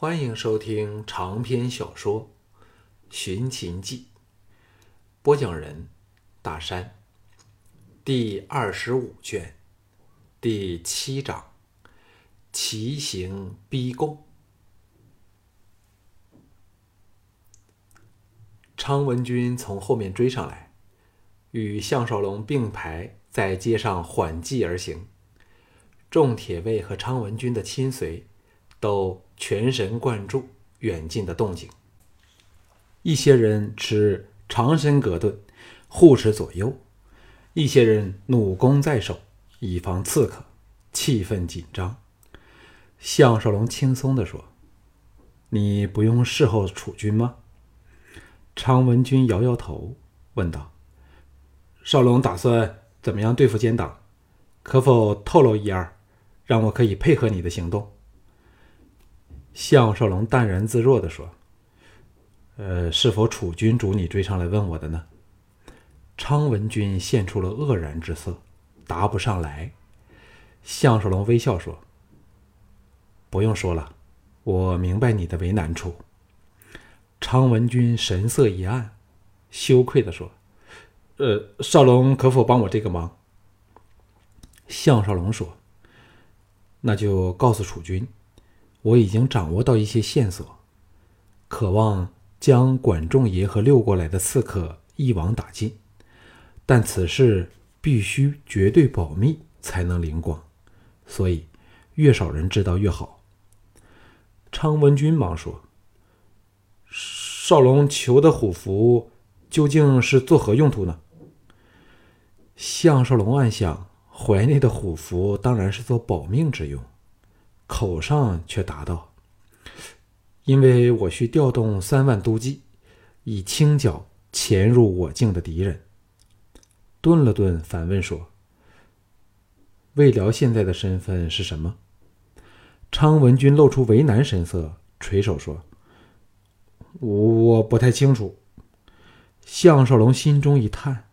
欢迎收听长篇小说《寻秦记》，播讲人：大山。第二十五卷，第七章：奇行逼供。昌文君从后面追上来，与项少龙并排在街上缓迹而行。众铁卫和昌文君的亲随都全神贯注远近的动静。一些人持长身戈盾护持左右，一些人弩弓在手，以防刺客。气氛紧张。项少龙轻松地说：“你不用事后处军吗？”昌文君摇摇头，问道：“少龙打算怎么样对付奸党？可否透露一二？”让我可以配合你的行动。”项少龙淡然自若地说，“呃，是否楚军主你追上来问我的呢？”昌文君现出了愕然之色，答不上来。项少龙微笑说：“不用说了，我明白你的为难处。”昌文君神色一暗，羞愧地说：“呃，少龙可否帮我这个忙？”项少龙说。那就告诉楚军，我已经掌握到一些线索，渴望将管仲爷和溜过来的刺客一网打尽，但此事必须绝对保密才能灵光，所以越少人知道越好。昌文君忙说：“少龙求的虎符究竟是作何用途呢？”项少龙暗想。怀内的虎符当然是做保命之用，口上却答道：“因为我需调动三万都骑，以清剿潜入我境的敌人。”顿了顿，反问说：“魏辽现在的身份是什么？”昌文君露出为难神色，垂手说：“我不太清楚。”项少龙心中一叹，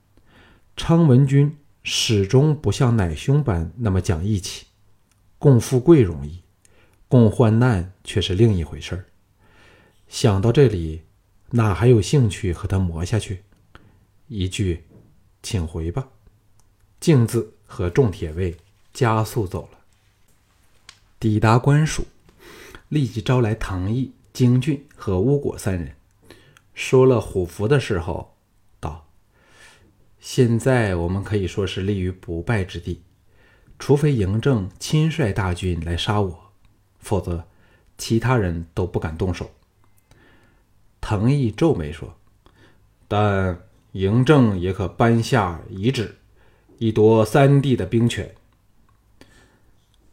昌文君。始终不像奶兄般那么讲义气，共富贵容易，共患难却是另一回事儿。想到这里，哪还有兴趣和他磨下去？一句“请回吧”，径自和众铁卫加速走了。抵达官署，立即招来唐毅、京俊和乌果三人，说了虎符的时候。现在我们可以说是立于不败之地，除非嬴政亲率大军来杀我，否则其他人都不敢动手。藤毅皱眉说：“但嬴政也可颁下遗旨，以夺三弟的兵权。”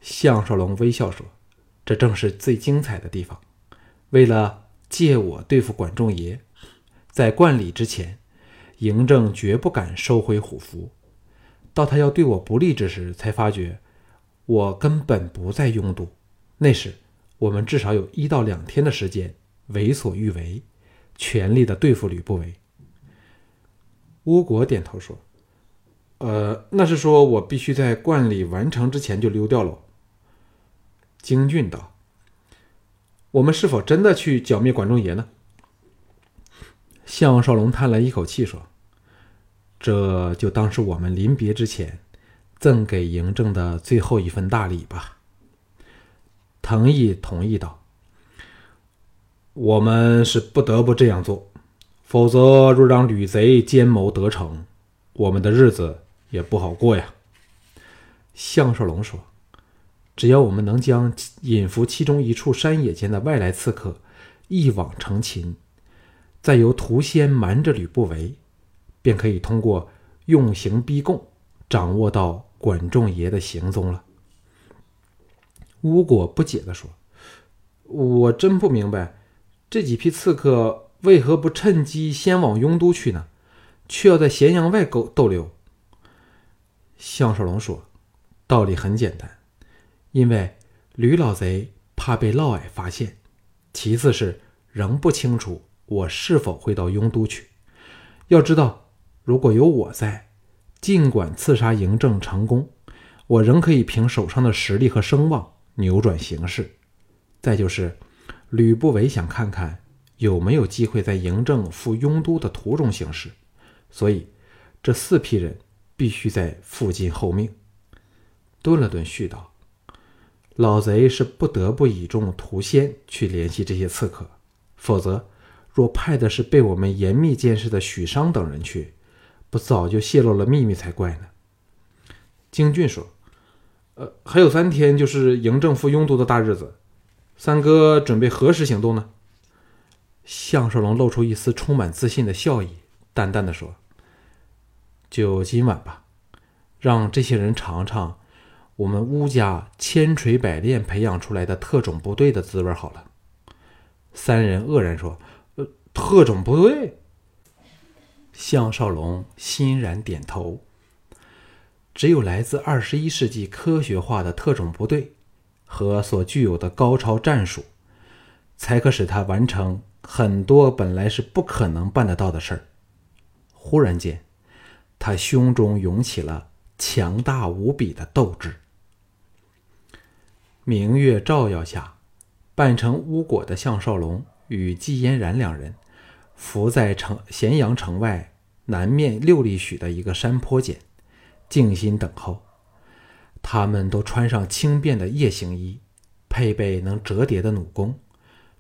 项少龙微笑说：“这正是最精彩的地方。为了借我对付管仲爷，在冠礼之前。”嬴政绝不敢收回虎符，到他要对我不利之时，才发觉我根本不在拥堵。那时，我们至少有一到两天的时间为所欲为，全力的对付吕不韦。乌国点头说：“呃，那是说我必须在冠礼完成之前就溜掉喽。”京俊道：“我们是否真的去剿灭管仲爷呢？”项少龙叹了一口气说。这就当是我们临别之前赠给嬴政的最后一份大礼吧。藤毅同意道：“我们是不得不这样做，否则若让吕贼奸谋得逞，我们的日子也不好过呀。”项少龙说：“只要我们能将隐伏其中一处山野间的外来刺客一网成擒，再由屠仙瞒着吕不韦。”便可以通过用刑逼供，掌握到管仲爷的行踪了。巫果不解地说：“我真不明白，这几批刺客为何不趁机先往雍都去呢？却要在咸阳外勾逗留。”项少龙说：“道理很简单，因为吕老贼怕被嫪毐发现，其次是仍不清楚我是否会到雍都去。要知道。”如果有我在，尽管刺杀嬴政成功，我仍可以凭手上的实力和声望扭转形势。再就是，吕不韦想看看有没有机会在嬴政赴雍都的途中行事，所以这四批人必须在附近候命。顿了顿，续道：“老贼是不得不倚重屠仙去联系这些刺客，否则，若派的是被我们严密监视的许商等人去，不早就泄露了秘密才怪呢。”京俊说：“呃，还有三天就是嬴政赴雍都的大日子，三哥准备何时行动呢？”项少龙露出一丝充满自信的笑意，淡淡的说：“就今晚吧，让这些人尝尝。”我们乌家千锤百炼培养出来的特种部队的滋味好了。三人愕然说：“呃，特种部队？”项少龙欣然点头。只有来自二十一世纪科学化的特种部队和所具有的高超战术，才可使他完成很多本来是不可能办得到的事儿。忽然间，他胸中涌起了强大无比的斗志。明月照耀下，扮成巫果的项少龙与季嫣然两人，伏在城咸阳城外南面六里许的一个山坡间，静心等候。他们都穿上轻便的夜行衣，配备能折叠的弩弓，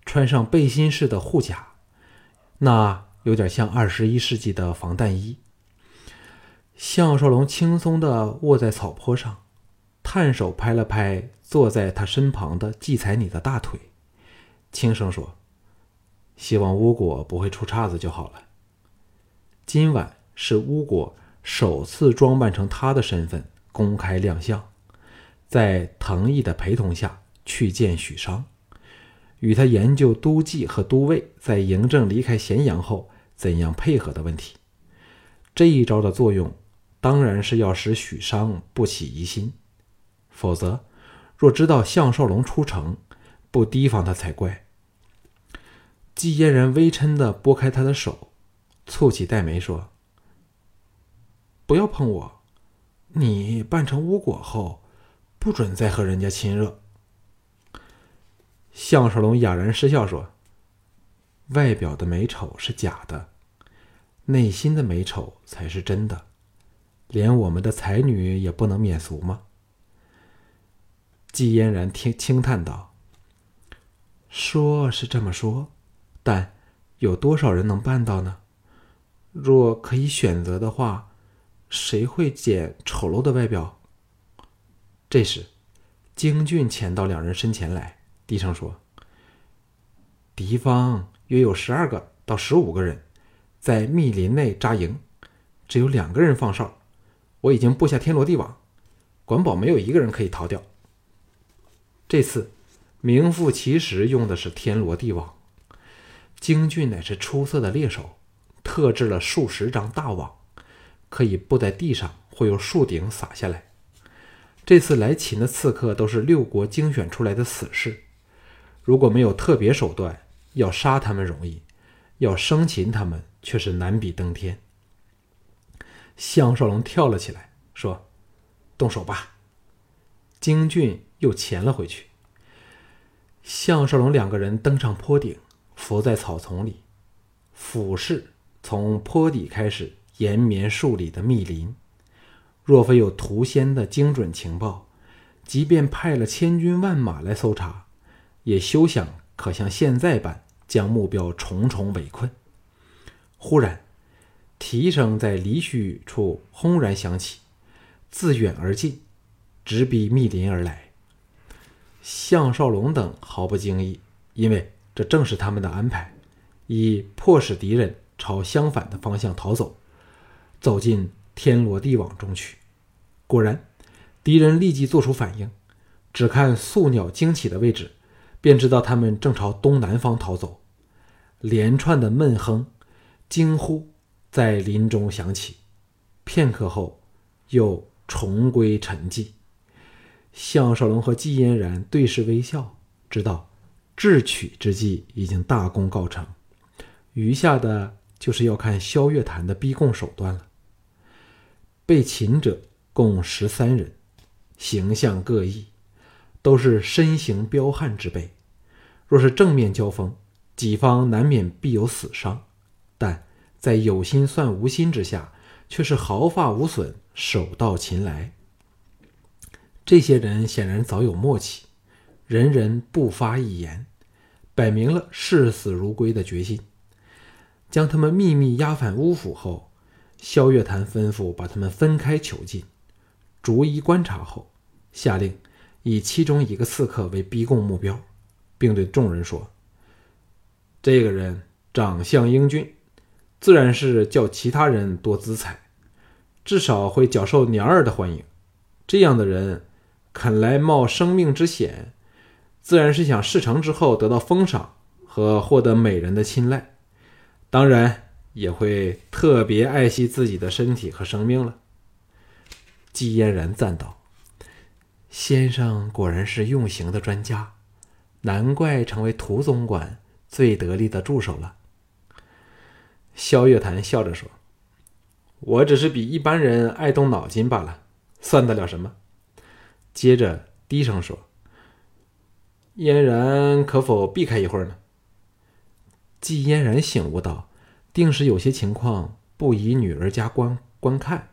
穿上背心式的护甲，那有点像二十一世纪的防弹衣。项少龙轻松地卧在草坡上，探手拍了拍。坐在他身旁的季彩你的大腿，轻声说：“希望巫果不会出岔子就好了。今晚是巫果首次装扮成他的身份公开亮相，在藤毅的陪同下去见许商，与他研究都记和都尉在嬴政离开咸阳后怎样配合的问题。这一招的作用，当然是要使许商不起疑心，否则。”若知道项少龙出城，不提防他才怪。季嫣然微嗔的拨开他的手，蹙起黛眉说：“不要碰我，你扮成巫果后，不准再和人家亲热。”项少龙哑然失笑说：“外表的美丑是假的，内心的美丑才是真的。连我们的才女也不能免俗吗？”季嫣然听轻叹道：“说是这么说，但有多少人能办到呢？若可以选择的话，谁会捡丑陋的外表？”这时，京俊潜到两人身前来，低声说：“敌方约有十二个到十五个人，在密林内扎营，只有两个人放哨。我已经布下天罗地网，管保没有一个人可以逃掉。”这次，名副其实用的是天罗地网。京俊乃是出色的猎手，特制了数十张大网，可以布在地上，或由树顶洒下来。这次来秦的刺客都是六国精选出来的死士，如果没有特别手段，要杀他们容易，要生擒他们却是难比登天。项少龙跳了起来，说：“动手吧。”京俊。又潜了回去。项少龙两个人登上坡顶，伏在草丛里，俯视从坡底开始延绵数里的密林。若非有屠仙的精准情报，即便派了千军万马来搜查，也休想可像现在般将目标重重围困。忽然，蹄声在离墟处轰然响起，自远而近，直逼密林而来。项少龙等毫不惊异，因为这正是他们的安排，以迫使敌人朝相反的方向逃走，走进天罗地网中去。果然，敌人立即做出反应，只看宿鸟惊起的位置，便知道他们正朝东南方逃走。连串的闷哼、惊呼在林中响起，片刻后，又重归沉寂。项少龙和季嫣然对视微笑，知道智取之计已经大功告成，余下的就是要看萧月潭的逼供手段了。被擒者共十三人，形象各异，都是身形彪悍之辈。若是正面交锋，己方难免必有死伤；但在有心算无心之下，却是毫发无损，手到擒来。这些人显然早有默契，人人不发一言，摆明了视死如归的决心。将他们秘密押返乌府后，萧月潭吩咐把他们分开囚禁，逐一观察后，下令以其中一个刺客为逼供目标，并对众人说：“这个人长相英俊，自然是叫其他人多姿采，至少会较受娘儿的欢迎。这样的人。”肯来冒生命之险，自然是想事成之后得到封赏和获得美人的青睐，当然也会特别爱惜自己的身体和生命了。季嫣然赞道：“先生果然是用刑的专家，难怪成为涂总管最得力的助手了。”萧月潭笑着说：“我只是比一般人爱动脑筋罢了，算得了什么？”接着低声说：“嫣然可否避开一会儿呢？”季嫣然醒悟道，定是有些情况不宜女儿家观观看，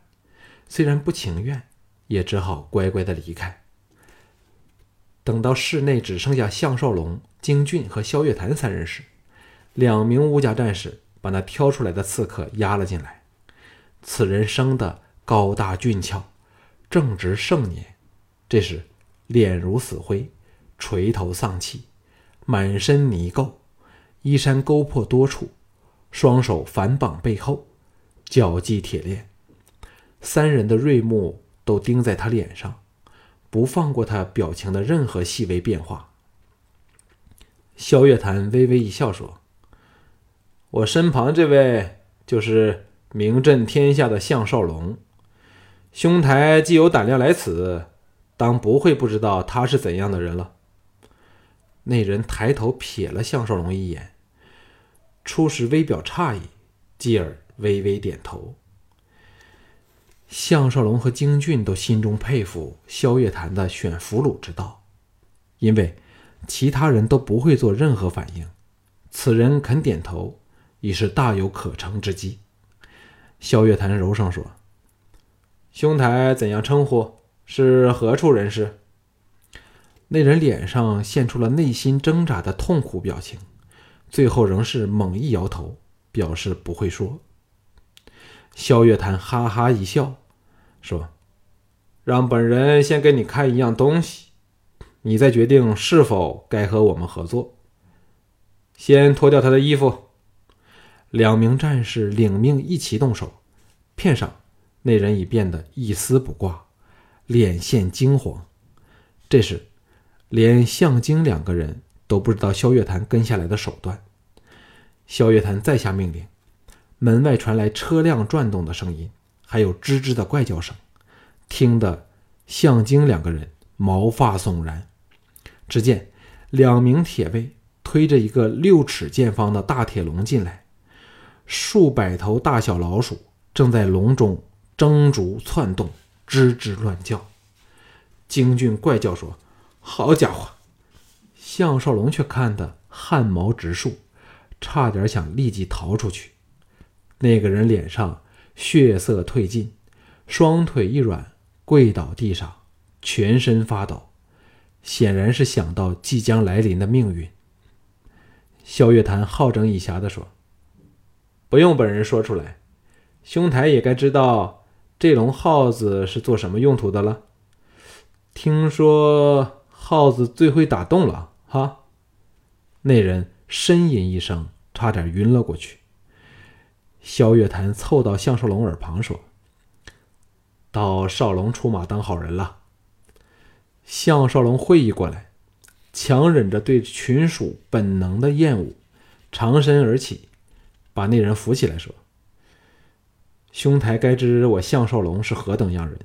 虽然不情愿，也只好乖乖的离开。等到室内只剩下项少龙、京俊和萧月潭三人时，两名乌家战士把那挑出来的刺客押了进来。此人生得高大俊俏，正值盛年。这时，脸如死灰，垂头丧气，满身泥垢，衣衫勾破多处，双手反绑背后，脚系铁链。三人的锐目都盯在他脸上，不放过他表情的任何细微变化。萧月潭微微一笑说：“我身旁这位就是名震天下的项少龙，兄台既有胆量来此。”当不会不知道他是怎样的人了。那人抬头瞥了项少龙一眼，初时微表诧异，继而微微点头。项少龙和京俊都心中佩服萧月潭的选俘虏之道，因为其他人都不会做任何反应，此人肯点头，已是大有可乘之机。萧月潭柔声说：“兄台怎样称呼？”是何处人士？那人脸上现出了内心挣扎的痛苦表情，最后仍是猛一摇头，表示不会说。萧月潭哈哈一笑，说：“让本人先给你看一样东西，你再决定是否该和我们合作。先脱掉他的衣服。”两名战士领命一起动手，片上那人已变得一丝不挂。脸现惊黄，这时，连向京两个人都不知道萧月潭跟下来的手段。萧月潭再下命令，门外传来车辆转动的声音，还有吱吱的怪叫声，听得向京两个人毛发悚然。只见两名铁卫推着一个六尺见方的大铁笼进来，数百头大小老鼠正在笼中争逐窜动。吱吱乱叫，京俊怪叫说：“好家伙！”项少龙却看得汗毛直竖，差点想立即逃出去。那个人脸上血色褪尽，双腿一软，跪倒地上，全身发抖，显然是想到即将来临的命运。萧月潭好整以暇地说：“不用本人说出来，兄台也该知道。”这笼耗子是做什么用途的了？听说耗子最会打洞了，哈！那人呻吟一声，差点晕了过去。萧月潭凑到项少龙耳旁说：“到少龙出马当好人了。”项少龙会意过来，强忍着对群鼠本能的厌恶，长身而起，把那人扶起来说。兄台该知我项少龙是何等样人。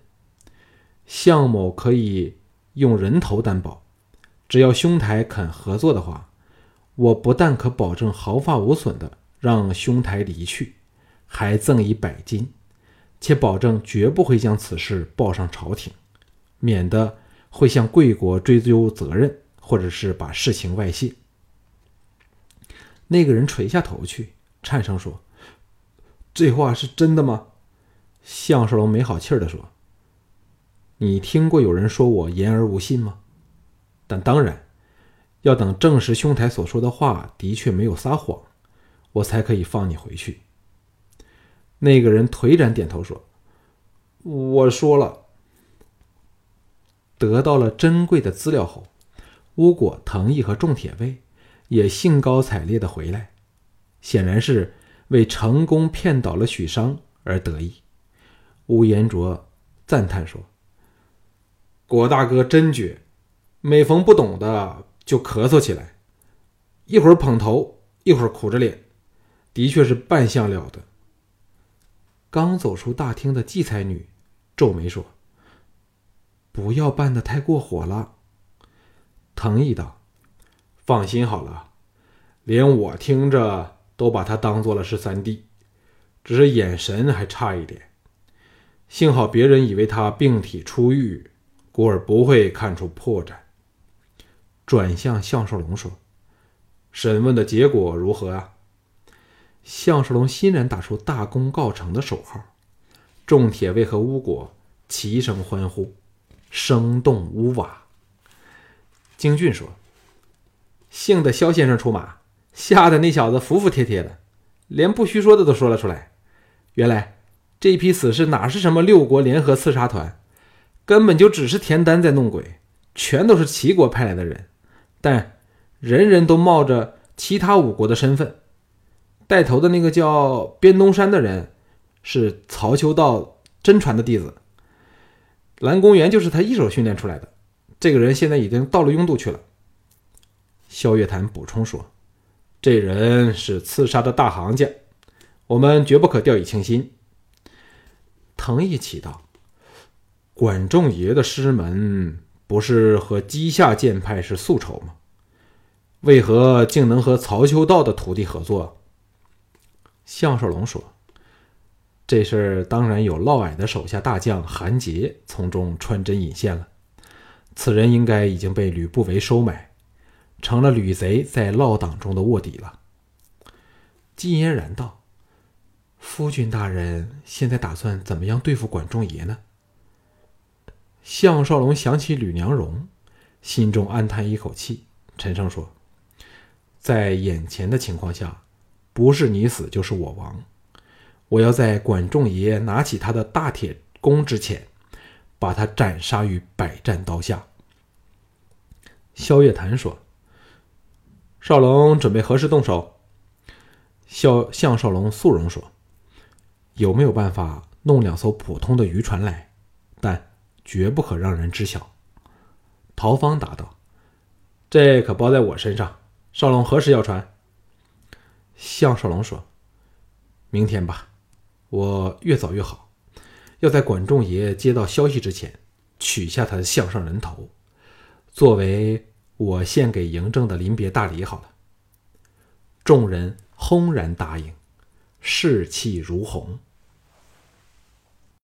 项某可以用人头担保，只要兄台肯合作的话，我不但可保证毫发无损的让兄台离去，还赠以百金，且保证绝不会将此事报上朝廷，免得会向贵国追究责任，或者是把事情外泄。那个人垂下头去，颤声说：“这话是真的吗？”项少龙没好气儿的说：“你听过有人说我言而无信吗？但当然，要等证实兄台所说的话的确没有撒谎，我才可以放你回去。”那个人颓然点头说：“我说了。”得到了珍贵的资料后，乌果、藤义和仲铁卫也兴高采烈的回来，显然是为成功骗倒了许商而得意。乌延灼赞叹说：“果大哥真绝，每逢不懂的就咳嗽起来，一会儿捧头，一会儿苦着脸，的确是扮相了得。”刚走出大厅的季才女皱眉说。不要扮的太过火了。藤义道：“放心好了，连我听着都把他当做了是三弟，只是眼神还差一点。幸好别人以为他病体初愈，故而不会看出破绽。”转向项少龙说：“审问的结果如何啊？”项少龙欣然打出大功告成的手号，众铁卫和巫果齐声欢呼。声动屋瓦。京俊说：“幸得萧先生出马，吓得那小子服服帖帖的，连不虚说的都说了出来。原来这批死士哪是什么六国联合刺杀团，根本就只是田丹在弄鬼，全都是齐国派来的人，但人人都冒着其他五国的身份。带头的那个叫边东山的人，是曹秋道真传的弟子。”蓝公园就是他一手训练出来的，这个人现在已经到了雍都去了。萧月潭补充说：“这人是刺杀的大行家，我们绝不可掉以轻心。”藤义启道：“管仲爷的师门不是和稷下剑派是宿仇吗？为何竟能和曹秋道的徒弟合作？”项少龙说。这事儿当然有嫪毐的手下大将韩杰从中穿针引线了。此人应该已经被吕不韦收买，成了吕贼在嫪党中的卧底了。季嫣然道：“夫君大人现在打算怎么样对付管仲爷呢？”项少龙想起吕娘荣，心中暗叹一口气，沉声说：“在眼前的情况下，不是你死就是我亡。”我要在管仲爷拿起他的大铁弓之前，把他斩杀于百战刀下。萧月潭说：“少龙准备何时动手？”萧项少龙肃容说：“有没有办法弄两艘普通的渔船来？但绝不可让人知晓。”陶芳答道：“这可包在我身上。少龙何时要传？”项少龙说：“明天吧。”我越早越好，要在管仲爷接到消息之前取下他的项上人头，作为我献给嬴政的临别大礼。好了，众人轰然答应，士气如虹。